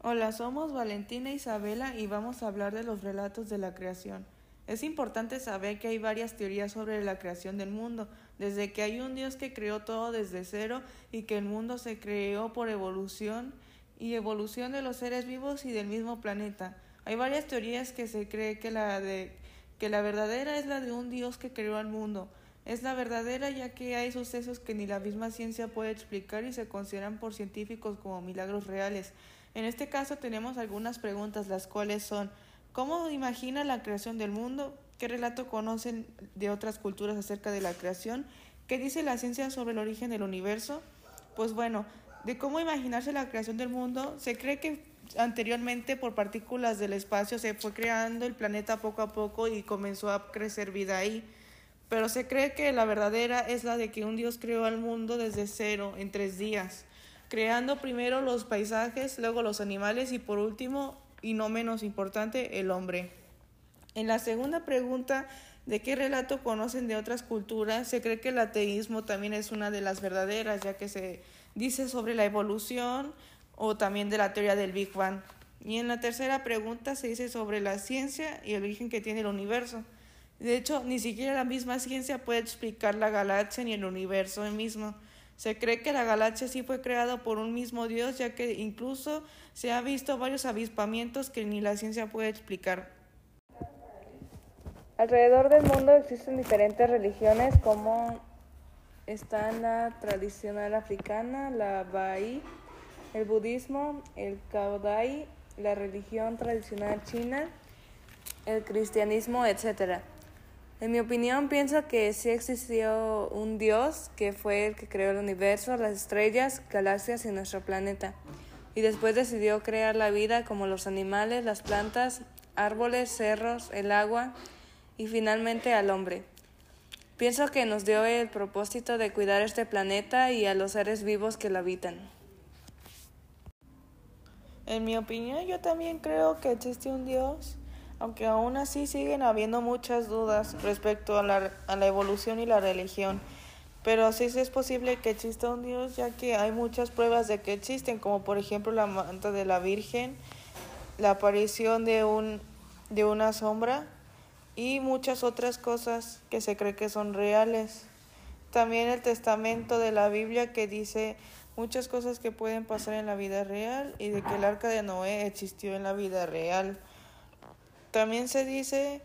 Hola, somos Valentina e Isabela y vamos a hablar de los relatos de la creación. Es importante saber que hay varias teorías sobre la creación del mundo, desde que hay un Dios que creó todo desde cero y que el mundo se creó por evolución y evolución de los seres vivos y del mismo planeta. Hay varias teorías que se cree que la de que la verdadera es la de un Dios que creó al mundo. Es la verdadera ya que hay sucesos que ni la misma ciencia puede explicar y se consideran por científicos como milagros reales. En este caso tenemos algunas preguntas, las cuales son ¿Cómo imagina la creación del mundo? ¿Qué relato conocen de otras culturas acerca de la creación? ¿Qué dice la ciencia sobre el origen del universo? Pues bueno, de cómo imaginarse la creación del mundo, se cree que anteriormente por partículas del espacio se fue creando el planeta poco a poco y comenzó a crecer vida ahí. Pero se cree que la verdadera es la de que un Dios creó al mundo desde cero en tres días, creando primero los paisajes, luego los animales y por último, y no menos importante, el hombre. En la segunda pregunta de qué relato conocen de otras culturas, se cree que el ateísmo también es una de las verdaderas, ya que se dice sobre la evolución o también de la teoría del Big Bang. Y en la tercera pregunta se dice sobre la ciencia y el origen que tiene el universo. De hecho, ni siquiera la misma ciencia puede explicar la galaxia ni el universo mismo. Se cree que la galaxia sí fue creada por un mismo Dios, ya que incluso se ha visto varios avispamientos que ni la ciencia puede explicar. Alrededor del mundo existen diferentes religiones como están la tradicional africana, la Bahá'í, el budismo, el Kaodai, la religión tradicional china, el cristianismo, etc. En mi opinión, pienso que sí existió un Dios que fue el que creó el universo, las estrellas, galaxias y nuestro planeta. Y después decidió crear la vida como los animales, las plantas, árboles, cerros, el agua, y finalmente al hombre. Pienso que nos dio el propósito de cuidar este planeta y a los seres vivos que lo habitan. En mi opinión, yo también creo que existe un Dios, aunque aún así siguen habiendo muchas dudas respecto a la, a la evolución y la religión. Pero sí es posible que exista un Dios, ya que hay muchas pruebas de que existen, como por ejemplo la manta de la Virgen, la aparición de, un, de una sombra y muchas otras cosas que se cree que son reales. También el testamento de la Biblia que dice muchas cosas que pueden pasar en la vida real y de que el arca de Noé existió en la vida real. También se dice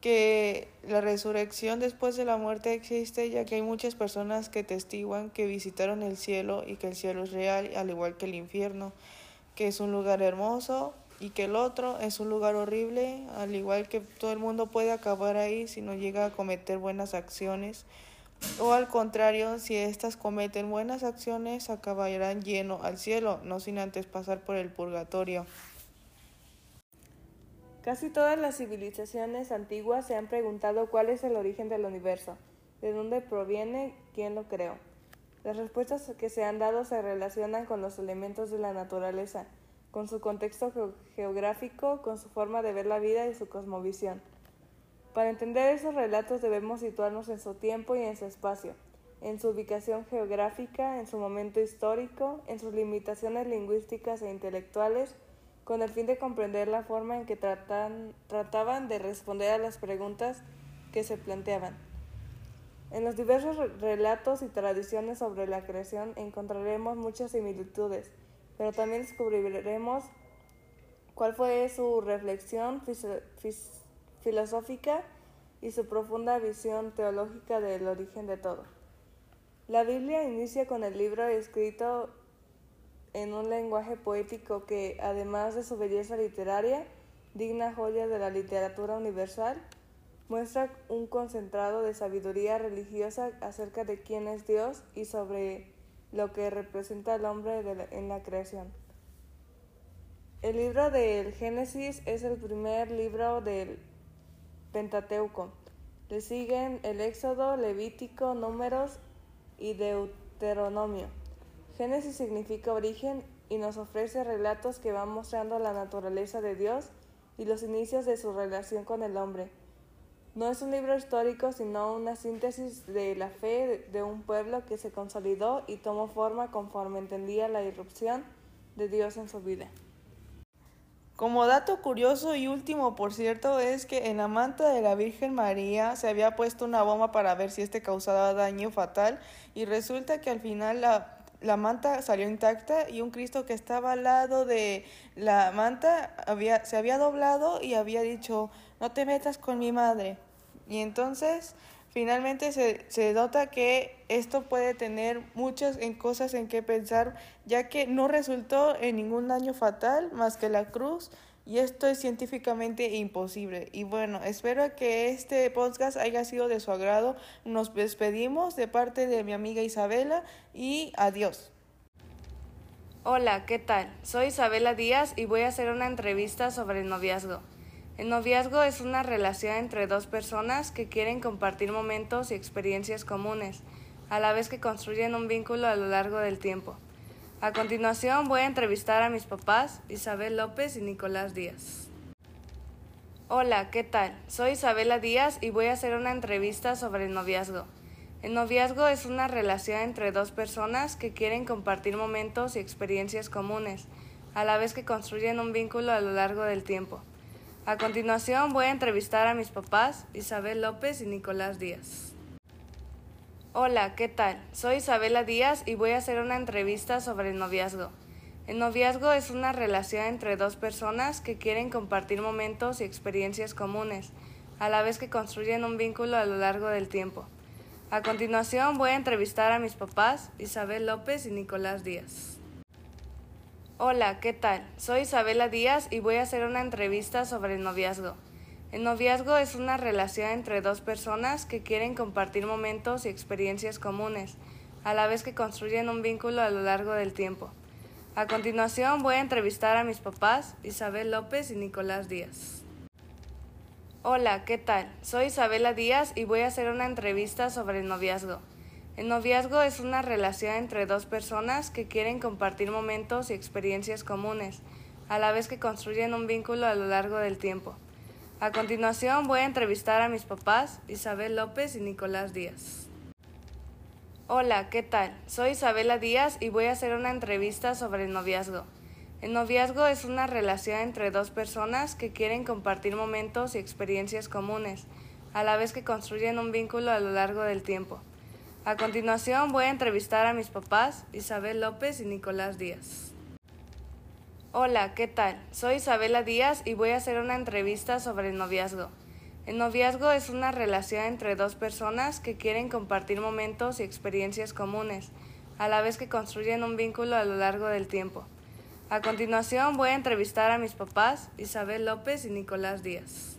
que la resurrección después de la muerte existe ya que hay muchas personas que testiguan que visitaron el cielo y que el cielo es real al igual que el infierno, que es un lugar hermoso y que el otro es un lugar horrible, al igual que todo el mundo puede acabar ahí si no llega a cometer buenas acciones, o al contrario, si éstas cometen buenas acciones, acabarán lleno al cielo, no sin antes pasar por el purgatorio. Casi todas las civilizaciones antiguas se han preguntado cuál es el origen del universo, de dónde proviene, quién lo creó. Las respuestas que se han dado se relacionan con los elementos de la naturaleza, con su contexto geográfico, con su forma de ver la vida y su cosmovisión. Para entender esos relatos debemos situarnos en su tiempo y en su espacio, en su ubicación geográfica, en su momento histórico, en sus limitaciones lingüísticas e intelectuales, con el fin de comprender la forma en que trataban de responder a las preguntas que se planteaban. En los diversos relatos y tradiciones sobre la creación encontraremos muchas similitudes, pero también descubriremos cuál fue su reflexión filosófica y su profunda visión teológica del origen de todo. La Biblia inicia con el libro escrito en un lenguaje poético que, además de su belleza literaria, digna joya de la literatura universal, muestra un concentrado de sabiduría religiosa acerca de quién es Dios y sobre lo que representa el hombre en la creación. El libro del Génesis es el primer libro del Pentateuco. Le siguen el Éxodo, Levítico, Números y Deuteronomio. Génesis significa origen y nos ofrece relatos que van mostrando la naturaleza de Dios y los inicios de su relación con el hombre. No es un libro histórico, sino una síntesis de la fe de un pueblo que se consolidó y tomó forma conforme entendía la irrupción de Dios en su vida. Como dato curioso y último, por cierto, es que en la manta de la Virgen María se había puesto una bomba para ver si este causaba daño fatal y resulta que al final la, la manta salió intacta y un Cristo que estaba al lado de la manta había, se había doblado y había dicho, no te metas con mi madre. Y entonces finalmente se, se nota que esto puede tener muchas en cosas en que pensar, ya que no resultó en ningún daño fatal más que la cruz. Y esto es científicamente imposible. Y bueno, espero que este podcast haya sido de su agrado. Nos despedimos de parte de mi amiga Isabela y adiós. Hola, ¿qué tal? Soy Isabela Díaz y voy a hacer una entrevista sobre el noviazgo. El noviazgo es una relación entre dos personas que quieren compartir momentos y experiencias comunes, a la vez que construyen un vínculo a lo largo del tiempo. A continuación voy a entrevistar a mis papás, Isabel López y Nicolás Díaz. Hola, ¿qué tal? Soy Isabela Díaz y voy a hacer una entrevista sobre el noviazgo. El noviazgo es una relación entre dos personas que quieren compartir momentos y experiencias comunes, a la vez que construyen un vínculo a lo largo del tiempo. A continuación voy a entrevistar a mis papás, Isabel López y Nicolás Díaz. Hola, ¿qué tal? Soy Isabela Díaz y voy a hacer una entrevista sobre el noviazgo. El noviazgo es una relación entre dos personas que quieren compartir momentos y experiencias comunes, a la vez que construyen un vínculo a lo largo del tiempo. A continuación voy a entrevistar a mis papás, Isabel López y Nicolás Díaz. Hola, ¿qué tal? Soy Isabela Díaz y voy a hacer una entrevista sobre el noviazgo. El noviazgo es una relación entre dos personas que quieren compartir momentos y experiencias comunes, a la vez que construyen un vínculo a lo largo del tiempo. A continuación voy a entrevistar a mis papás, Isabel López y Nicolás Díaz. Hola, ¿qué tal? Soy Isabela Díaz y voy a hacer una entrevista sobre el noviazgo. El noviazgo es una relación entre dos personas que quieren compartir momentos y experiencias comunes, a la vez que construyen un vínculo a lo largo del tiempo. A continuación voy a entrevistar a mis papás, Isabel López y Nicolás Díaz. Hola, ¿qué tal? Soy Isabela Díaz y voy a hacer una entrevista sobre el noviazgo. El noviazgo es una relación entre dos personas que quieren compartir momentos y experiencias comunes, a la vez que construyen un vínculo a lo largo del tiempo. A continuación voy a entrevistar a mis papás, Isabel López y Nicolás Díaz. Hola, ¿qué tal? Soy Isabela Díaz y voy a hacer una entrevista sobre el noviazgo. El noviazgo es una relación entre dos personas que quieren compartir momentos y experiencias comunes, a la vez que construyen un vínculo a lo largo del tiempo. A continuación voy a entrevistar a mis papás, Isabel López y Nicolás Díaz.